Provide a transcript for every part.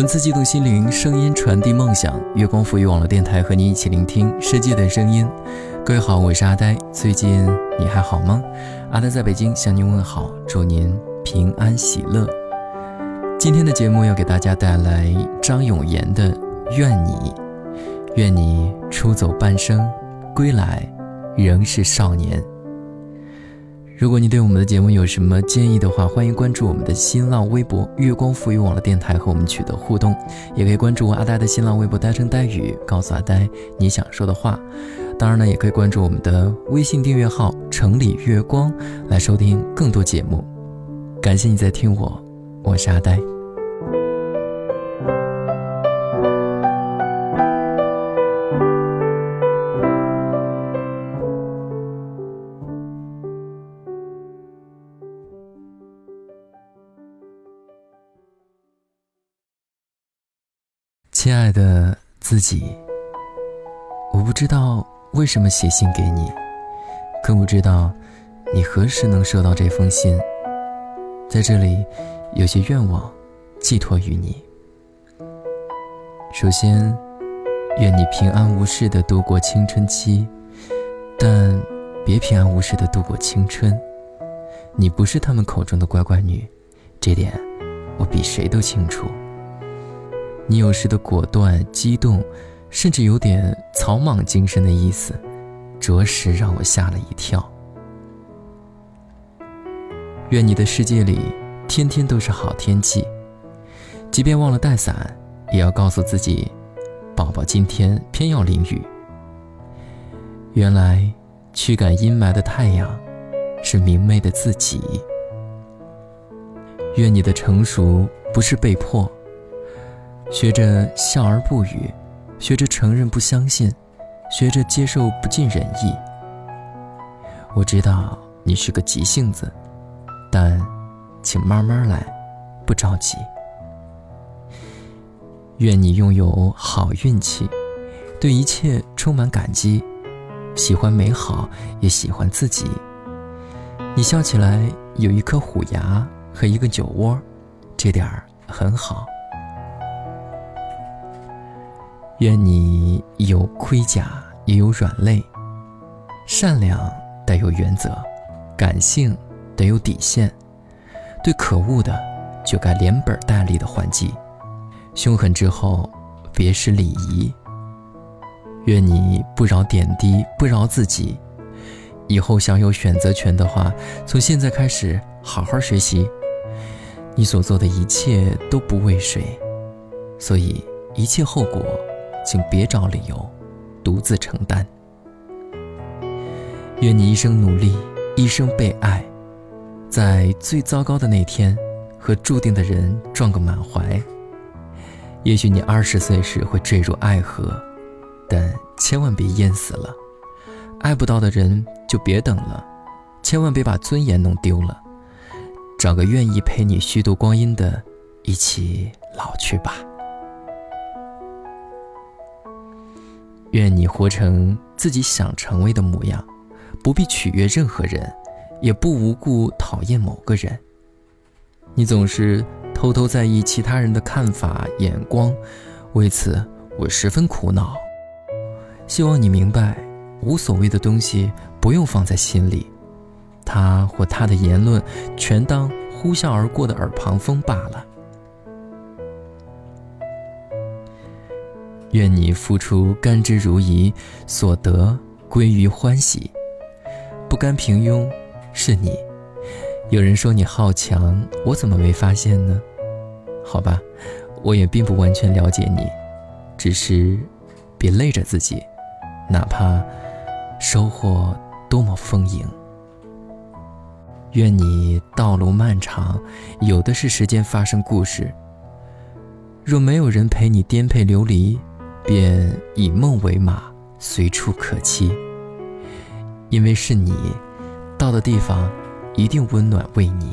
文字激动心灵，声音传递梦想。月光赋予网络电台和你一起聆听世界的声音。各位好，我是阿呆。最近你还好吗？阿呆在北京向您问好，祝您平安喜乐。今天的节目要给大家带来张永言的《愿你》，愿你出走半生，归来仍是少年。如果你对我们的节目有什么建议的话，欢迎关注我们的新浪微博“月光赋予网络电台”和我们取得互动，也可以关注阿呆的新浪微博“呆声呆语”，告诉阿呆你想说的话。当然呢，也可以关注我们的微信订阅号“城里月光”来收听更多节目。感谢你在听我，我是阿呆。亲爱的自己，我不知道为什么写信给你，更不知道你何时能收到这封信。在这里，有些愿望寄托于你。首先，愿你平安无事的度过青春期，但别平安无事的度过青春。你不是他们口中的乖乖女，这点我比谁都清楚。你有时的果断、激动，甚至有点草莽精神的意思，着实让我吓了一跳。愿你的世界里天天都是好天气，即便忘了带伞，也要告诉自己，宝宝今天偏要淋雨。原来驱赶阴霾的太阳，是明媚的自己。愿你的成熟不是被迫。学着笑而不语，学着承认不相信，学着接受不尽人意。我知道你是个急性子，但请慢慢来，不着急。愿你拥有好运气，对一切充满感激，喜欢美好，也喜欢自己。你笑起来有一颗虎牙和一个酒窝，这点儿很好。愿你有盔甲，也有软肋；善良得有原则，感性得有底线。对可恶的，就该连本带利的还击；凶狠之后，别失礼仪。愿你不饶点滴，不饶自己。以后想有选择权的话，从现在开始好好学习。你所做的一切都不为谁，所以一切后果。请别找理由，独自承担。愿你一生努力，一生被爱，在最糟糕的那天，和注定的人撞个满怀。也许你二十岁时会坠入爱河，但千万别淹死了。爱不到的人就别等了，千万别把尊严弄丢了。找个愿意陪你虚度光阴的，一起老去吧。愿你活成自己想成为的模样，不必取悦任何人，也不无故讨厌某个人。你总是偷偷在意其他人的看法眼光，为此我十分苦恼。希望你明白，无所谓的东西不用放在心里，他或他的言论全当呼啸而过的耳旁风罢了。愿你付出甘之如饴，所得归于欢喜。不甘平庸，是你。有人说你好强，我怎么没发现呢？好吧，我也并不完全了解你，只是别累着自己，哪怕收获多么丰盈。愿你道路漫长，有的是时间发生故事。若没有人陪你颠沛流离。便以梦为马，随处可栖。因为是你，到的地方一定温暖为你。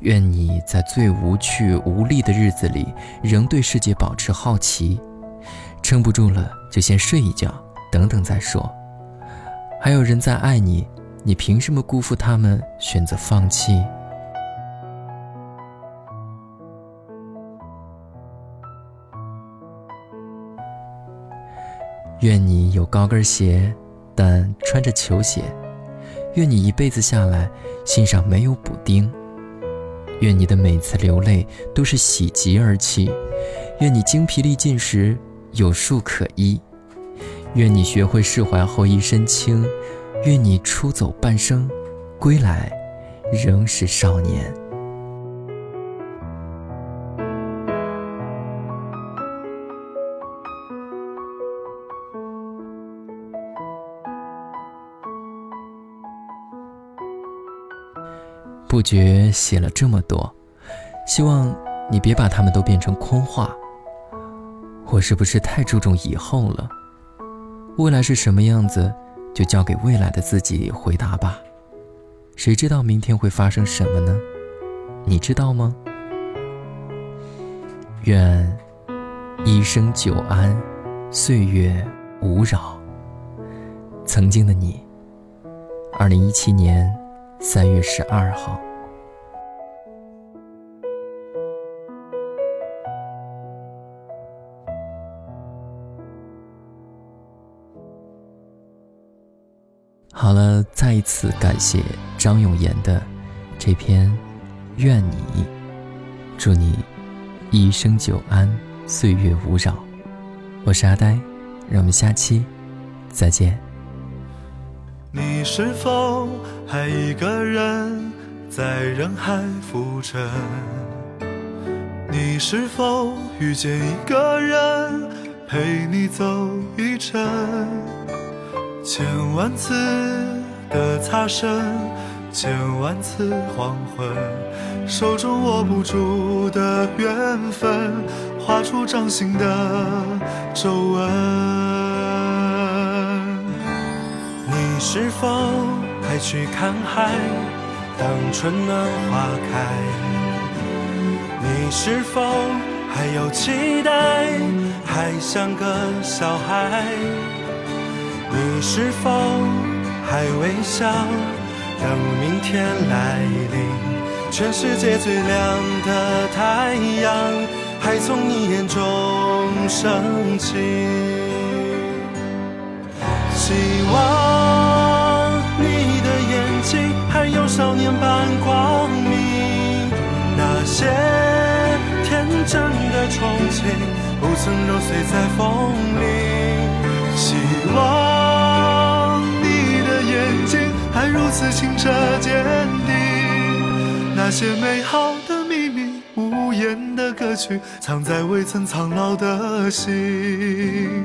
愿你在最无趣无力的日子里，仍对世界保持好奇。撑不住了就先睡一觉，等等再说。还有人在爱你，你凭什么辜负他们，选择放弃？愿你有高跟鞋，但穿着球鞋；愿你一辈子下来，心上没有补丁；愿你的每次流泪都是喜极而泣；愿你精疲力尽时有树可依；愿你学会释怀后一身轻；愿你出走半生，归来仍是少年。不觉写了这么多，希望你别把它们都变成空话。我是不是太注重以后了？未来是什么样子，就交给未来的自己回答吧。谁知道明天会发生什么呢？你知道吗？愿一生久安，岁月无扰。曾经的你，二零一七年。三月十二号。好了，再一次感谢张永言的这篇《愿你》，祝你一生久安，岁月无扰。我是阿呆，让我们下期再见。你是否还一个人在人海浮沉？你是否遇见一个人陪你走一程？千万次的擦身，千万次黄昏，手中握不住的缘分，画出掌心的皱纹。你是否还去看海？当春暖花开，你是否还有期待？还像个小孩？你是否还微笑？等明天来临，全世界最亮的太阳还从你眼中升起，希望。少年般光明，那些天真的憧憬不曾揉碎在风里。希望你的眼睛还如此清澈坚定，那些美好的秘密、无言的歌曲，藏在未曾苍老的心。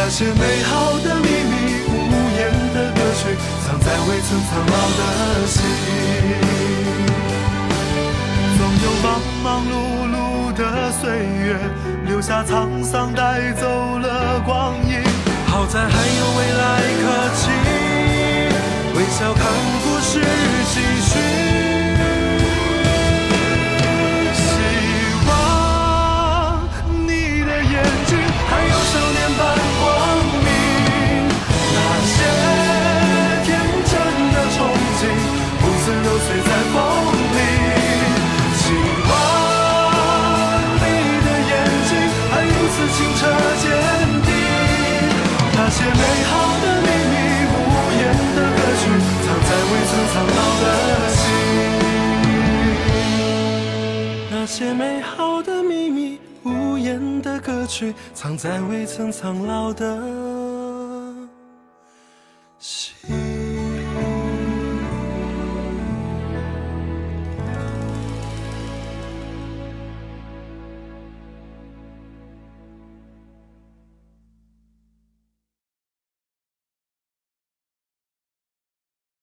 那些美好的秘密，无言的歌曲，藏在未曾苍老的心。总有忙忙碌碌的岁月，留下沧桑，带走了光阴。好在还有未来可期。微笑看故事继续，藏在未曾苍老的。